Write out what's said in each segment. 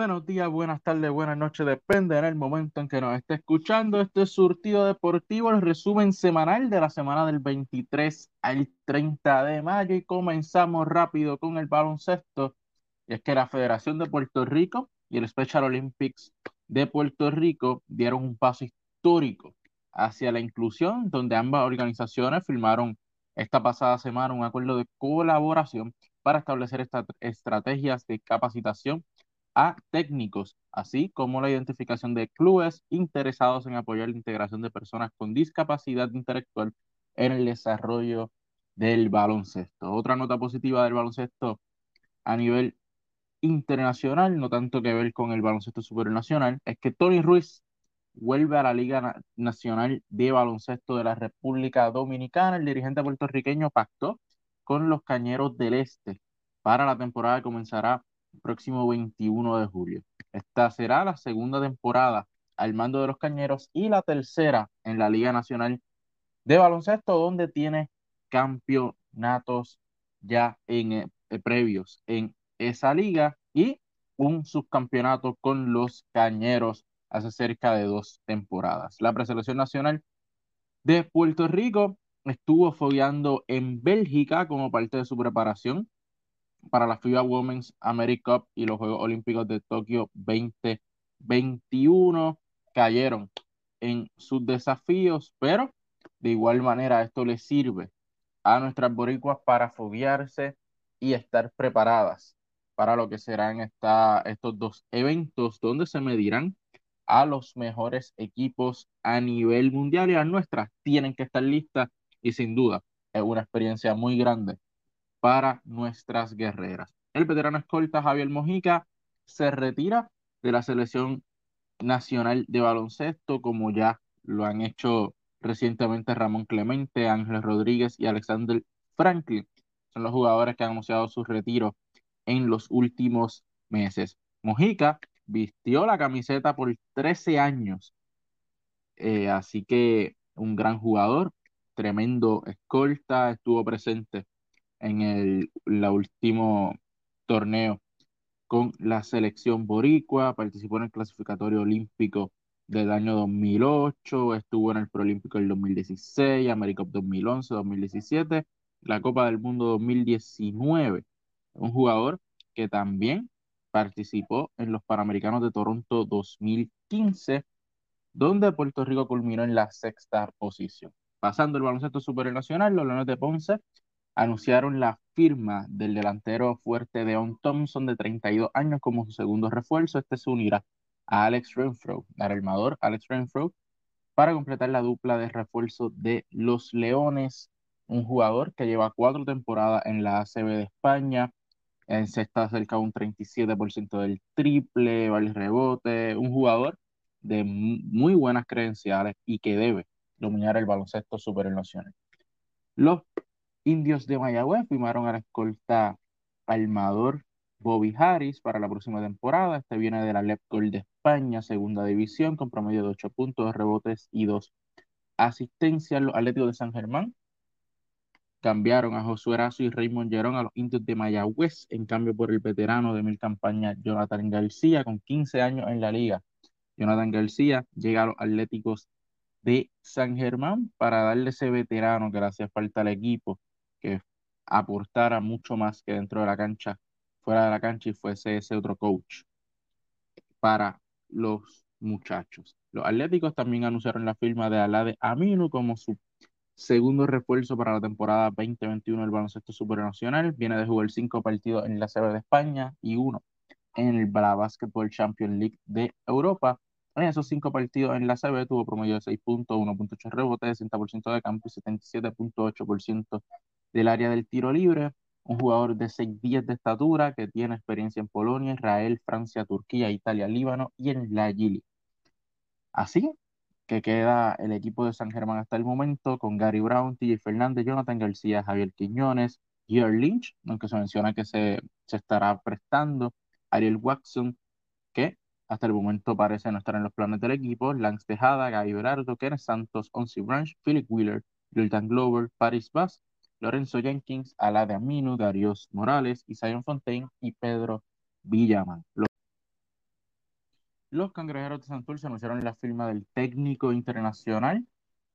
Buenos días, buenas tardes, buenas noches, depende en el momento en que nos esté escuchando. Este es Surtido Deportivo, el resumen semanal de la semana del 23 al 30 de mayo y comenzamos rápido con el baloncesto. Y es que la Federación de Puerto Rico y el Special Olympics de Puerto Rico dieron un paso histórico hacia la inclusión, donde ambas organizaciones firmaron esta pasada semana un acuerdo de colaboración para establecer estas estrategias de capacitación técnicos, así como la identificación de clubes interesados en apoyar la integración de personas con discapacidad intelectual en el desarrollo del baloncesto. Otra nota positiva del baloncesto a nivel internacional, no tanto que ver con el baloncesto supernacional, es que Tony Ruiz vuelve a la Liga Nacional de Baloncesto de la República Dominicana. El dirigente puertorriqueño pactó con los Cañeros del Este para la temporada que comenzará próximo 21 de julio. Esta será la segunda temporada al mando de los Cañeros y la tercera en la Liga Nacional de Baloncesto, donde tiene campeonatos ya en, eh, previos en esa liga y un subcampeonato con los Cañeros hace cerca de dos temporadas. La preselección nacional de Puerto Rico estuvo fogueando en Bélgica como parte de su preparación para la FIBA Women's America Cup y los Juegos Olímpicos de Tokio 2021. Cayeron en sus desafíos, pero de igual manera esto les sirve a nuestras boricuas para foguearse y estar preparadas para lo que serán esta, estos dos eventos donde se medirán a los mejores equipos a nivel mundial y las nuestras tienen que estar listas y sin duda es una experiencia muy grande para nuestras guerreras. El veterano escolta Javier Mojica se retira de la selección nacional de baloncesto, como ya lo han hecho recientemente Ramón Clemente, Ángel Rodríguez y Alexander Franklin. Son los jugadores que han anunciado su retiro en los últimos meses. Mojica vistió la camiseta por 13 años, eh, así que un gran jugador, tremendo escolta, estuvo presente en el último torneo con la selección boricua, participó en el clasificatorio olímpico del año 2008, estuvo en el Proolímpico del 2016, America 2011, 2017, la Copa del Mundo 2019. Un jugador que también participó en los Panamericanos de Toronto 2015, donde Puerto Rico culminó en la sexta posición. Pasando el baloncesto supernacional, los Leones de Ponce anunciaron la firma del delantero fuerte Deon Thompson de 32 años como su segundo refuerzo. Este se unirá a Alex Renfro, al armador Alex Renfro, para completar la dupla de refuerzo de los Leones, un jugador que lleva cuatro temporadas en la ACB de España, se está cerca de un 37% del triple, vale rebote, un jugador de muy buenas credenciales y que debe dominar el baloncesto supernacional. Los indios de Mayagüez firmaron a la escolta armador Bobby Harris para la próxima temporada. Este viene de la Lepcol de España, segunda división, con promedio de 8 puntos, rebotes y 2 asistencias. Los Atléticos de San Germán cambiaron a Josué Erazo y Raymond Gerón a los indios de Mayagüez, en cambio por el veterano de mil campañas Jonathan García, con 15 años en la liga. Jonathan García llega a los Atléticos de San Germán para darle ese veterano que le hacía falta al equipo, que aportara mucho más que dentro de la cancha, fuera de la cancha y fuese ese otro coach para los muchachos. Los Atléticos también anunciaron la firma de Alade Aminu como su segundo refuerzo para la temporada 2021 del baloncesto supernacional. Viene de jugar cinco partidos en la CB de España y uno en el Basketball Champions League de Europa. En esos cinco partidos en la CB tuvo promedio de 6 puntos, 1.8 rebotes, 60% de campo y 77.8% del área del tiro libre. Un jugador de 6'10 de estatura que tiene experiencia en Polonia, Israel, Francia, Turquía, Italia, Líbano y en la Gili. Así que queda el equipo de San Germán hasta el momento con Gary Brown, TJ Fernández, Jonathan García, Javier Quiñones, Gear Lynch, aunque se menciona que se, se estará prestando, Ariel Watson, que hasta el momento parece no estar en los planes del equipo, Lance Tejada, Gaby Berardo, Kenneth Santos, Onsi Branch, Philip Wheeler, Jordan Glover, Paris Bass, Lorenzo Jenkins, Alade Aminu, Darius Morales, Zion Fontaine y Pedro Villaman. los cangrejeros de Santurce anunciaron la firma del técnico internacional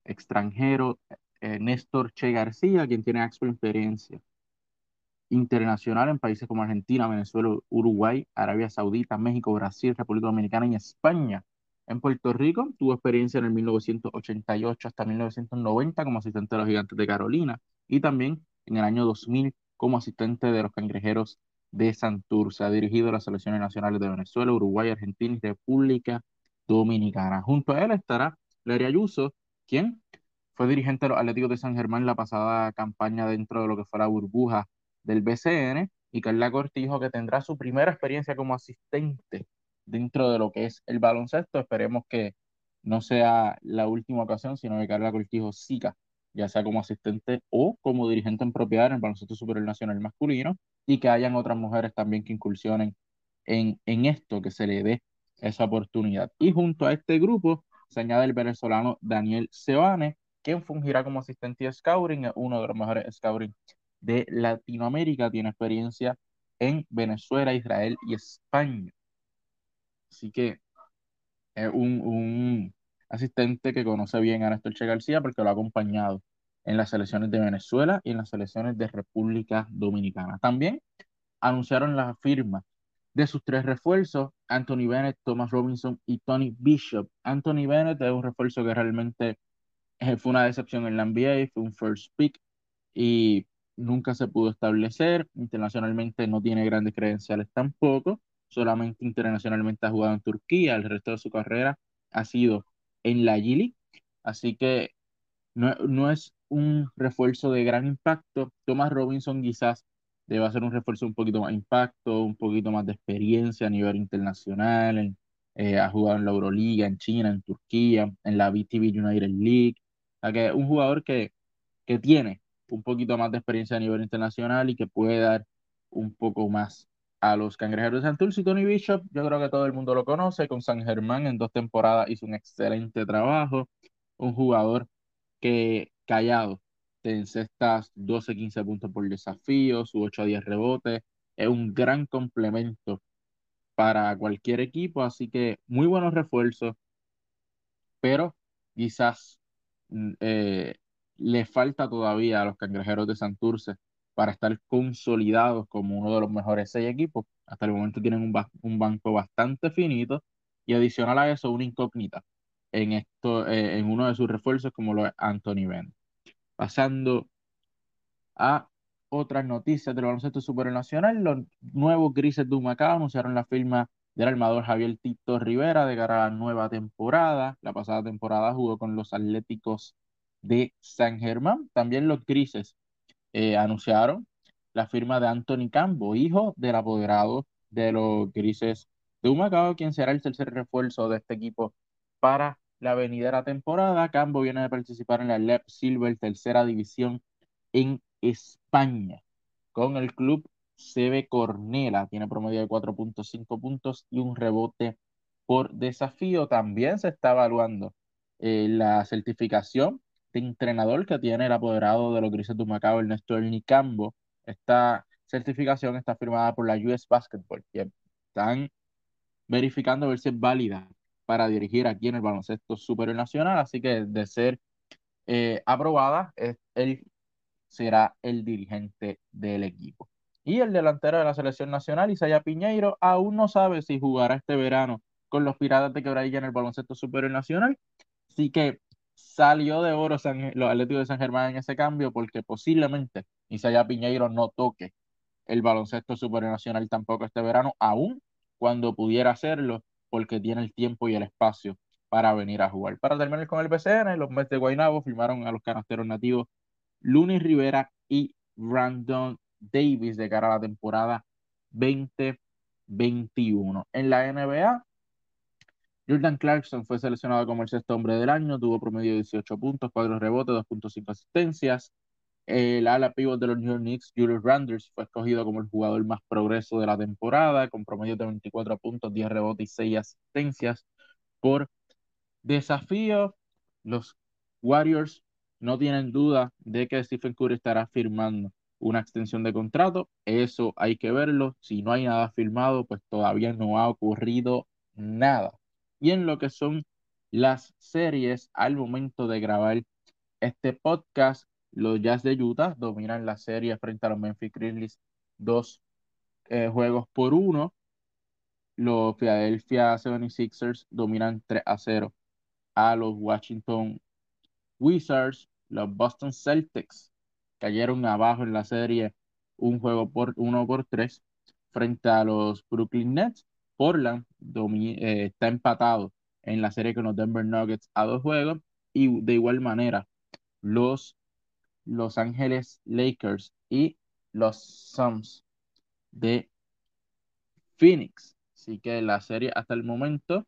extranjero eh, Néstor Che García, quien tiene experiencia internacional en países como Argentina, Venezuela, Uruguay, Arabia Saudita, México, Brasil, República Dominicana y España. En Puerto Rico tuvo experiencia en el 1988 hasta 1990 como asistente de los Gigantes de Carolina y también en el año 2000 como asistente de los Cangrejeros de Santurce. Ha dirigido las selecciones nacionales de Venezuela, Uruguay, Argentina y República Dominicana. Junto a él estará Larry Ayuso, quien fue dirigente de los Atléticos de San Germán la pasada campaña dentro de lo que fue la burbuja del BCN, y Carla Cortijo, que tendrá su primera experiencia como asistente dentro de lo que es el baloncesto. Esperemos que no sea la última ocasión, sino que Carla Cortijo siga, ya sea como asistente o como dirigente en propiedad en el baloncesto superior nacional masculino, y que hayan otras mujeres también que incursionen en, en esto, que se le dé esa oportunidad. Y junto a este grupo se añade el venezolano Daniel Sebane, quien fungirá como asistente de scouting, uno de los mejores scouting de Latinoamérica, tiene experiencia en Venezuela, Israel y España. Así que es un, un asistente que conoce bien a Néstor Che García porque lo ha acompañado en las selecciones de Venezuela y en las selecciones de República Dominicana. También anunciaron la firma de sus tres refuerzos, Anthony Bennett, Thomas Robinson y Tony Bishop. Anthony Bennett es un refuerzo que realmente eh, fue una decepción en la NBA, fue un first pick y nunca se pudo establecer. Internacionalmente no tiene grandes credenciales tampoco, solamente internacionalmente ha jugado en Turquía, el resto de su carrera ha sido en la G así que no, no es un refuerzo de gran impacto. Thomas Robinson quizás debe ser un refuerzo un poquito más impacto, un poquito más de experiencia a nivel internacional. Eh, ha jugado en la Euroliga, en China, en Turquía, en la BTV United League. O sea que un jugador que, que tiene un poquito más de experiencia a nivel internacional y que puede dar un poco más a los cangrejeros de Santurce y Tony Bishop, yo creo que todo el mundo lo conoce, con San Germán en dos temporadas hizo un excelente trabajo, un jugador que callado, te encestas 12, 15 puntos por desafío, su 8 a 10 rebotes, es un gran complemento para cualquier equipo, así que muy buenos refuerzos, pero quizás mm, eh, le falta todavía a los cangrejeros de Santurce para estar consolidados como uno de los mejores seis equipos. Hasta el momento tienen un, un banco bastante finito y adicional a eso una incógnita en, esto, eh, en uno de sus refuerzos como lo es Anthony Ben. Pasando a otras noticias del baloncesto supernacional, los nuevos Grises de Humacao anunciaron la firma del armador Javier Tito Rivera de cara a la nueva temporada. La pasada temporada jugó con los Atléticos de San Germán. También los Grises eh, anunciaron la firma de Anthony Cambo, hijo del apoderado de los Grises de Humacao, quien será el tercer refuerzo de este equipo para la venidera temporada. Cambo viene de participar en la LEP Silver, tercera división en España, con el club CB Cornela. Tiene promedio de 4.5 puntos y un rebote por desafío. También se está evaluando eh, la certificación entrenador que tiene el apoderado de los Grises de Macao, Ernesto Nicambo. Esta certificación está firmada por la US Basketball, que están verificando ver si es válida para dirigir aquí en el baloncesto superior nacional, así que de ser eh, aprobada, él será el dirigente del equipo. Y el delantero de la selección nacional, Isaya Piñeiro, aún no sabe si jugará este verano con los Piratas de Quebradilla en el baloncesto superior nacional, así que salió de oro los Atléticos de San Germán en ese cambio porque posiblemente Isaiah Piñeiro no toque el baloncesto supernacional tampoco este verano, aún cuando pudiera hacerlo, porque tiene el tiempo y el espacio para venir a jugar. Para terminar con el BCN, los Mets de Guaynabo firmaron a los canasteros nativos Lunis Rivera y Brandon Davis de cara a la temporada 2021. En la NBA, Jordan Clarkson fue seleccionado como el sexto hombre del año, tuvo promedio de 18 puntos, 4 rebotes, 2.5 asistencias. El ala pivot de los New York Knicks, Julius Randers, fue escogido como el jugador más progreso de la temporada, con promedio de 24 puntos, 10 rebotes y 6 asistencias por desafío. Los Warriors no tienen duda de que Stephen Curry estará firmando una extensión de contrato. Eso hay que verlo. Si no hay nada firmado, pues todavía no ha ocurrido nada Y en lo que son las series al momento de grabar este podcast, los Jazz de Utah dominan la serie frente a los Memphis Grizzlies dos eh, juegos por uno. Los Philadelphia 76ers dominan 3 a 0 a los Washington Wizards. Los Boston Celtics cayeron abajo en la serie un juego por uno por tres frente a los Brooklyn Nets. Portland eh, está empatado en la serie con los Denver Nuggets a dos juegos y de igual manera los Los Ángeles Lakers y los Suns de Phoenix. Así que la serie hasta el momento,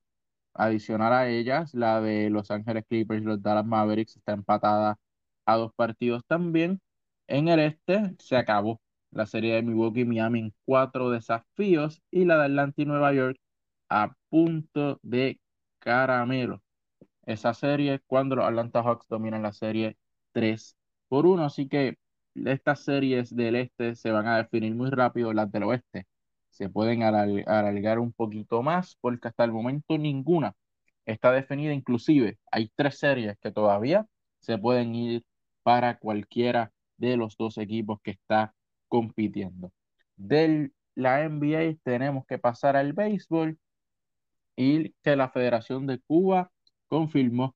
adicional a ellas, la de Los Ángeles Clippers y los Dallas Mavericks está empatada a dos partidos también. En el este se acabó la serie de Milwaukee Miami en cuatro desafíos y la de Atlanta y Nueva York a punto de caramelo. Esa serie cuando los Atlanta Hawks dominan la serie 3 por 1, así que estas series del este se van a definir muy rápido, las del oeste. Se pueden alargar un poquito más porque hasta el momento ninguna está definida, inclusive hay tres series que todavía se pueden ir para cualquiera de los dos equipos que está compitiendo. De la NBA tenemos que pasar al béisbol y que la Federación de Cuba confirmó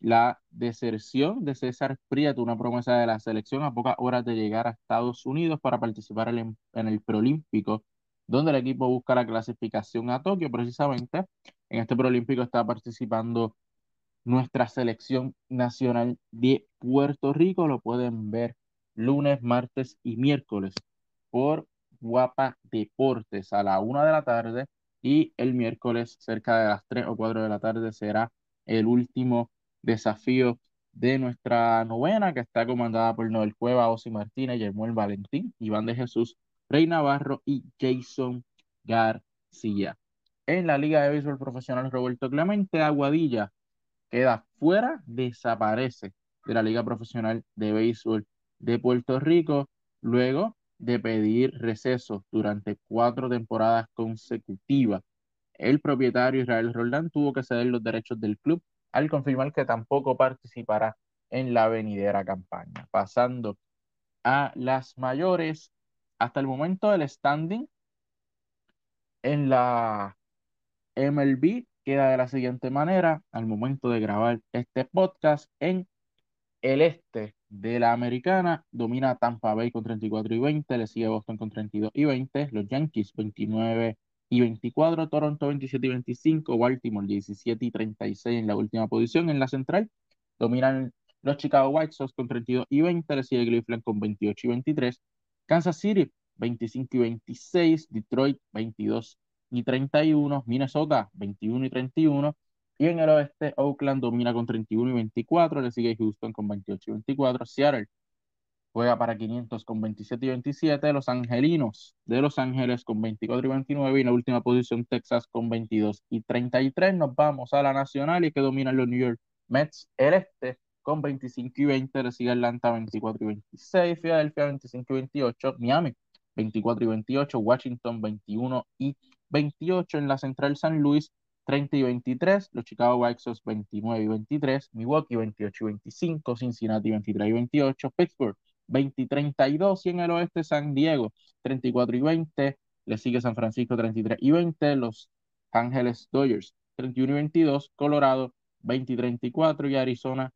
la deserción de César Prieto, una promesa de la selección a pocas horas de llegar a Estados Unidos para participar en, el preolímpico, donde el equipo busca la clasificación a Tokio precisamente. En este preolímpico está participando nuestra selección nacional de Puerto Rico. Lo pueden ver lunes, martes y miércoles por Guapa Deportes a la una de la tarde y el miércoles cerca de las 3 o 4 de la tarde será el último desafío de nuestra novena que está comandada por Noel Cueva, Osi Martínez, Germán Valentín, Iván de Jesús, Rey Navarro y Jason García. En la Liga de Béisbol Profesional Roberto Clemente, Aguadilla queda fuera, desaparece de la Liga Profesional de Béisbol de Puerto Rico luego de pedir receso durante cuatro temporadas consecutivas. El propietario Israel Roldán tuvo que ceder los derechos del club al confirmar que tampoco participará en la venidera campaña. Pasando a las mayores, hasta el momento el standing en la MLB queda de la siguiente manera al momento de grabar este podcast en el este de la americana domina Tampa Bay con 34 y 20, le sigue Boston con 32 y 20, los Yankees 29 y 24, Toronto 27 y 25, Baltimore 17 y 36 en la última posición. En la central dominan los Chicago White Sox con 32 y 20, le sigue Cleveland con 28 y 23, Kansas City 25 y 26, Detroit 22 y 31, Minnesota 21 y 31, y en el oeste, Oakland domina con 31 y 24, le sigue Houston con 28 y 24, Seattle juega para 500 con 27 y 27, Los Angelinos de Los Ángeles con 24 y 29 y en la última posición Texas con 22 y 33. Nos vamos a la nacional y que dominan los New York Mets, el este con 25 y 20, le sigue Atlanta 24 y 26, Philadelphia 25 y 28, Miami 24 y 28, Washington 21 y 28 en la central San Luis 30 y 23, los Chicago White Sox 29 y 23, Milwaukee 28 y 25, Cincinnati 23 y 28, Pittsburgh 20 y 32 y en el oeste San Diego 34 y 20, le sigue San Francisco 33 y 20, los Ángeles Dodgers 31 y 22, Colorado 20 y 34 y Arizona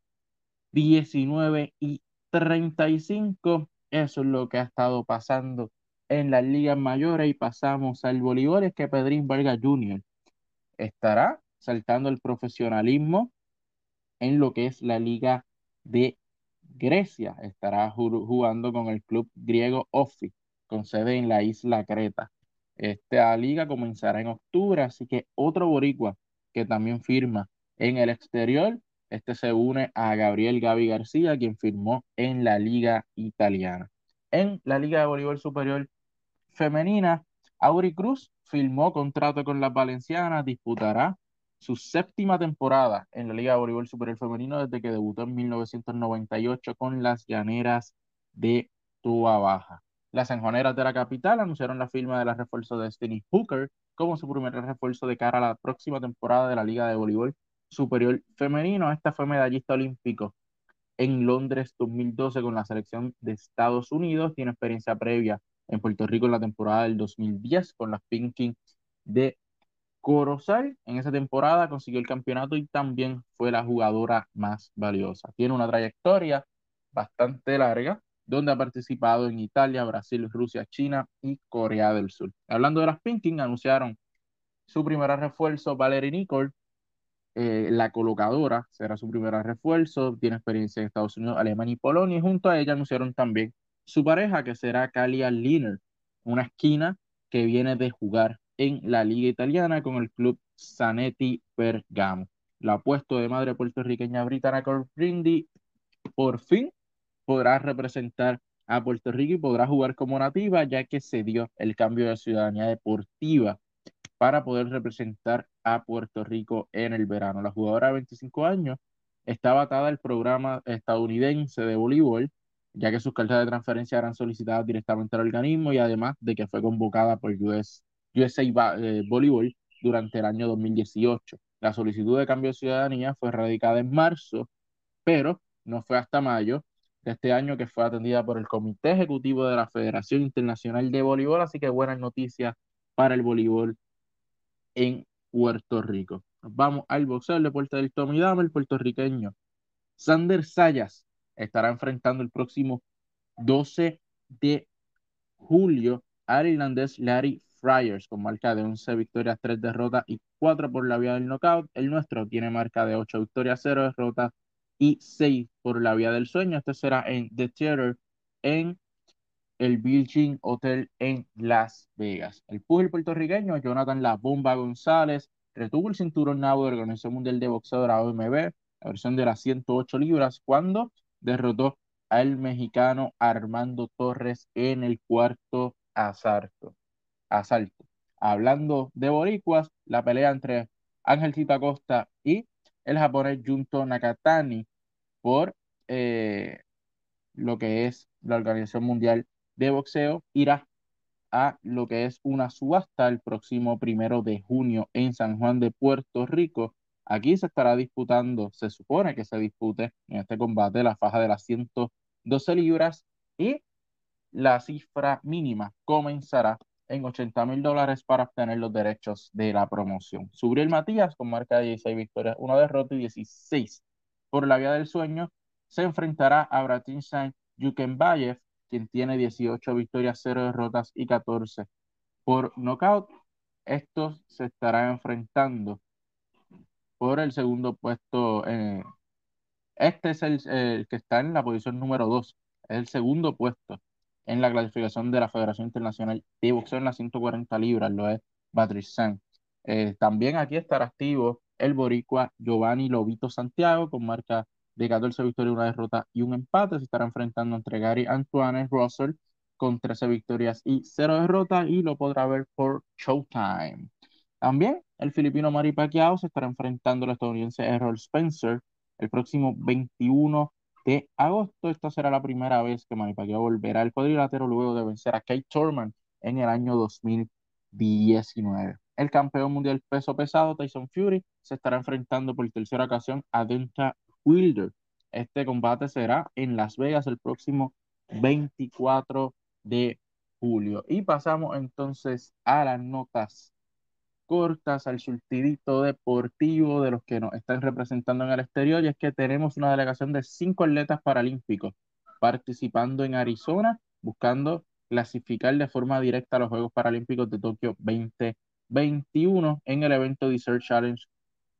19 y 35. Eso es lo que ha estado pasando en las ligas mayores y pasamos al voleibol, es que Pedrín Vargas Jr estará saltando el profesionalismo en lo que es la Liga de Grecia. Estará jugando con el club griego Ofi, con sede en la isla Creta. Esta liga comenzará en octubre, así que otro boricua que también firma en el exterior. Este se une a Gabriel Gaby García, quien firmó en la liga italiana. En la Liga de Voleibol Superior Femenina, Auri Cruz firmó contrato con las Valencianas, disputará su séptima temporada en la Liga de Voleibol Superior Femenino desde que debutó en 1998 con las Llaneras de Tua Baja. Las Sanjoneras de la capital anunciaron la firma de la refuerzo de Destiny Hooker como su primer refuerzo de cara a la próxima temporada de la Liga de Voleibol Superior Femenino. Esta fue medallista olímpico en Londres 2012 con la selección de Estados Unidos. Tiene experiencia previa en Puerto Rico en la temporada del 2010 con las Pinking de Corozal. En esa temporada consiguió el campeonato y también fue la jugadora más valiosa. Tiene una trayectoria bastante larga donde ha participado en Italia, Brasil, Rusia, China y Corea del Sur. Hablando de las Pinking, anunciaron su primer refuerzo, Valerie Nicole, eh, la colocadora, será su primer refuerzo, tiene experiencia en Estados Unidos, Alemania y Polonia, y junto a ella anunciaron también su pareja, que será Kalia Liner, una esquina que viene de jugar en la Liga Italiana con el club Zanetti Bergamo. La apuesto de madre puertorriqueña Britannia Corrindi por fin podrá representar a Puerto Rico y podrá jugar como nativa, ya que se dio el cambio de ciudadanía deportiva para poder representar a Puerto Rico en el verano. La jugadora de 25 años estaba atada al programa estadounidense de voleibol, ya que sus cartas de transferencia eran solicitadas directamente al organismo y además de que fue convocada por US, USA eh, Voleibol durante el año 2018. La solicitud de cambio de ciudadanía fue radicada en marzo, pero no fue hasta mayo de este año que fue atendida por el Comité Ejecutivo de la Federación Internacional de Voleibol, así que buenas noticias para el voleibol en Puerto Rico. Vamos al boxeo, el deporte del Tommy el puertorriqueño. Sander Sayas estará enfrentando el próximo 12 de julio al irlandés Larry Fryers con marca de 11 victorias, 3 derrotas y 4 por la vía del knockout. El nuestro tiene marca de 8 victorias, 0 derrotas y 6 por la vía del sueño. Este será en The Theater en el Virgin Hotel en Las Vegas. El pugil puertorriqueño Jonathan La Bomba González retuvo el cinturón nabo de la Organización Mundial de Boxeo de la OMB, la versión de las 108 libras, cuando derrotó al mexicano Armando Torres en el cuarto asalto. asalto. Hablando de boricuas, la pelea entre Ángel Acosta y el japonés Junto Nakatani por eh, lo que es la Organización Mundial de Boxeo irá a lo que es una subasta el próximo primero de junio en San Juan de Puerto Rico. Aquí se estará disputando, se supone que se dispute en este combate la faja de las 112 libras y la cifra mínima comenzará en 80 mil dólares para obtener los derechos de la promoción. Subriel Matías, con marca de 16 victorias, una derrota y 16 por la vía del sueño, se enfrentará a Bratin Saint Yukenbayev, quien tiene 18 victorias, 0 derrotas y 14 por knockout. Estos se estarán enfrentando por el segundo puesto. Eh, este es el, el, que está en la posición número 2, es el segundo puesto en la clasificación de la Federación Internacional de Boxeo en las 140 libras, lo es Patrick eh, también aquí estará activo el boricua Giovanni Lobito Santiago con marca de 14 victorias, una derrota y un empate. Se estará enfrentando entre Gary Antoine Russell con 13 victorias y 0 derrotas y lo podrá ver por Showtime. También el filipino Mari Pacquiao se estará enfrentando al estadounidense Errol Spencer el próximo 21 de agosto. Esta será la primera vez que Manny Pacquiao volverá al cuadrilátero luego de vencer a Kate Thurman en el año 2019. El campeón mundial peso pesado, Tyson Fury, se estará enfrentando por tercera ocasión a Denta Wilder. Este combate será en Las Vegas el próximo 24 de julio. Y pasamos entonces a las notas cortas al surtidito deportivo de los que nos están representando en el exterior y es que tenemos una delegación de cinco atletas paralímpicos participando en Arizona buscando clasificar de forma directa a los Juegos Paralímpicos de Tokio 2021 en el evento Desert Challenge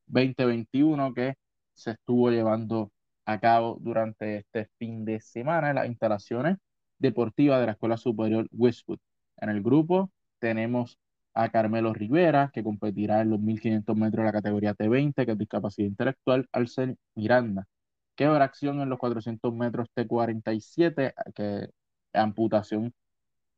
2021 que se estuvo llevando a cabo durante este fin de semana en las instalaciones deportivas de la Escuela Superior Westwood. En el grupo tenemos a Carmelo Rivera, que competirá en los 1500 metros de la categoría T20, que es discapacidad intelectual, Alcen Miranda, que habrá acción en los 400 metros T47, que amputación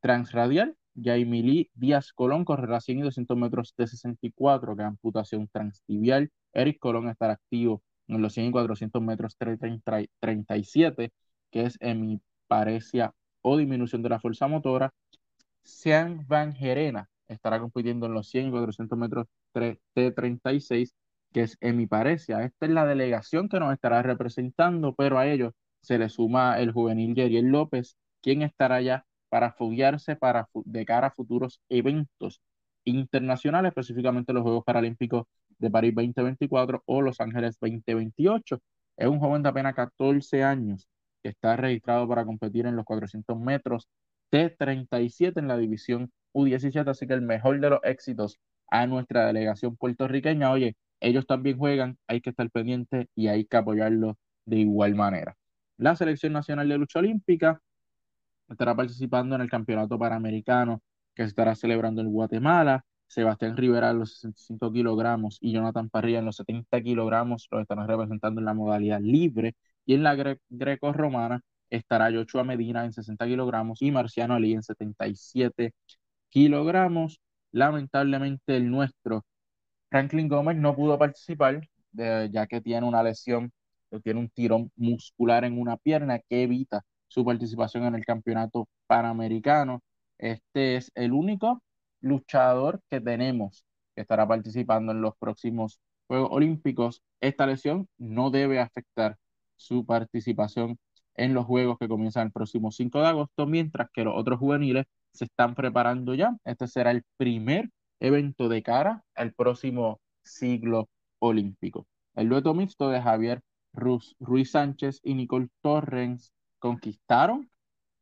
transradial, Yaimili Díaz Colón correrá 100 y 200 metros T64, que amputación transtibial, Eric Colón estará activo en los 100 y 400 metros T37, que es hemiparesia o disminución de la fuerza motora. Sean Van Gerena estará compitiendo en los 100 y 400 metros T36, que es en mi parecia. Esta es la delegación que nos estará representando, pero a ellos se le suma el juvenil Yeriel López, quien estará ya para foguearse para, de cara a futuros eventos internacionales, específicamente los Juegos Paralímpicos de París 2024 o Los Ángeles 2028. Es un joven de apenas 14 años que está registrado para competir en los 400 metros T37 en la división U17, así que el mejor de los éxitos a nuestra delegación puertorriqueña. Oye, ellos también juegan, hay que estar pendientes y hay que apoyarlos de igual manera. La Selección Nacional de Lucha Olímpica estará participando en el Campeonato Panamericano que se estará celebrando en Guatemala. Sebastián Rivera en los 65 kilogramos y Jonathan Parrilla en los 70 kilogramos los estarán representando en la modalidad libre. Y en la greco-romana estará Joshua Medina en 60 kilogramos y Marciano Ali en 77 kilogramos. Lamentablemente el nuestro Franklin Gómez no pudo participar ya que tiene una lesión, tiene un tirón muscular en una pierna que evita su participación en el campeonato panamericano. Este es el único luchador que tenemos que estará participando en los próximos Juegos Olímpicos. Esta lesión no debe afectar su participación en los Juegos que comienzan el próximo 5 de agosto, mientras que los otros juveniles se están preparando ya. Este será el primer evento de cara al próximo siglo olímpico. El dueto mixto de Javier Ruiz Sánchez y Nicole Torrens conquistaron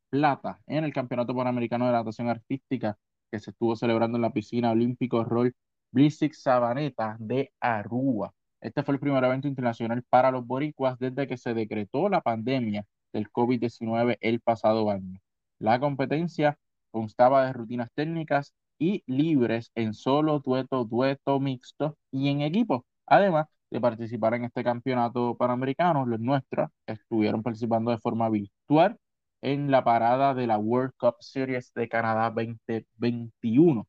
plata en el Campeonato Panamericano de Natación Artística que se estuvo celebrando en la piscina olímpico Roll Blissig Sabaneta de Aruba. Este fue el primer evento internacional para los boricuas desde que se decretó la pandemia del COVID-19 el pasado año. La competencia constaba de rutinas técnicas y libres en solo, dueto, dueto, mixto y en equipo. Además de participar en este campeonato panamericano, los nuestros estuvieron participando de forma virtual en la parada de la World Cup Series de Canadá 2021.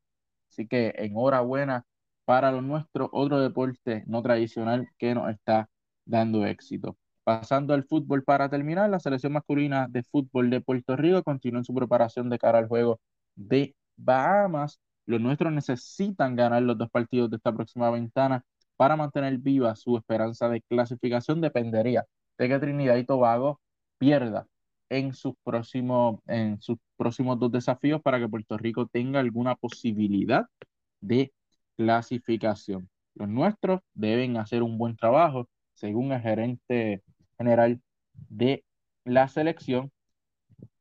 Así que enhorabuena para lo nuestro, otro deporte no tradicional que nos está dando éxito. Pasando al fútbol para terminar, la selección masculina de fútbol de Puerto Rico continúa en su preparación de cara al juego de Bahamas. Los nuestros necesitan ganar los dos partidos de esta próxima ventana para mantener viva su esperanza de clasificación. Dependería de que Trinidad y Tobago pierda en sus próximos, en sus próximos dos desafíos para que Puerto Rico tenga alguna posibilidad de clasificación. Los nuestros deben hacer un buen trabajo, según el gerente general de la selección.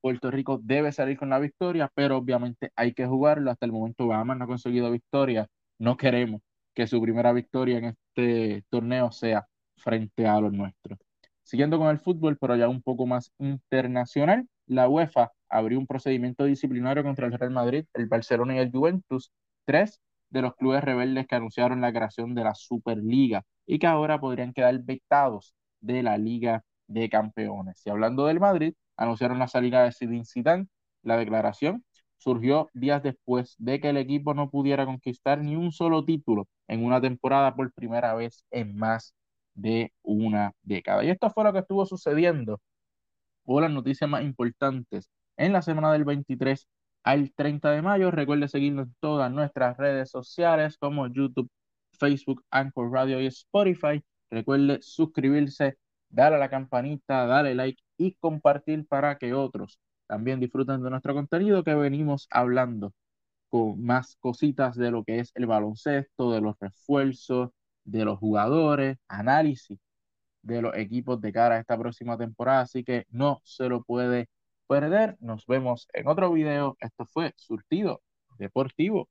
Puerto Rico debe salir con la victoria, pero obviamente hay que jugarlo. Hasta el momento Bahamas no ha conseguido victoria. No queremos que su primera victoria en este torneo sea frente a los nuestros. Siguiendo con el fútbol, pero ya un poco más internacional, la UEFA abrió un procedimiento disciplinario contra el Real Madrid, el Barcelona y el Juventus, tres de los clubes rebeldes que anunciaron la creación de la Superliga y que ahora podrían quedar vetados de la Liga de Campeones. Y hablando del Madrid, anunciaron la salida de Zinedine Zidane. La declaración surgió días después de que el equipo no pudiera conquistar ni un solo título en una temporada por primera vez en más de una década. Y esto fue lo que estuvo sucediendo o las noticias más importantes en la semana del 23 al 30 de mayo. Recuerde seguirnos en todas nuestras redes sociales como YouTube, Facebook, Anchor Radio y Spotify. Recuerde suscribirse, darle a la campanita, darle like y compartir para que otros también disfruten de nuestro contenido que venimos hablando con más cositas de lo que es el baloncesto, de los refuerzos, de los jugadores, análisis de los equipos de cara a esta próxima temporada, así que no se lo puede perder. Nos vemos en otro video. Esto fue Surtido Deportivo.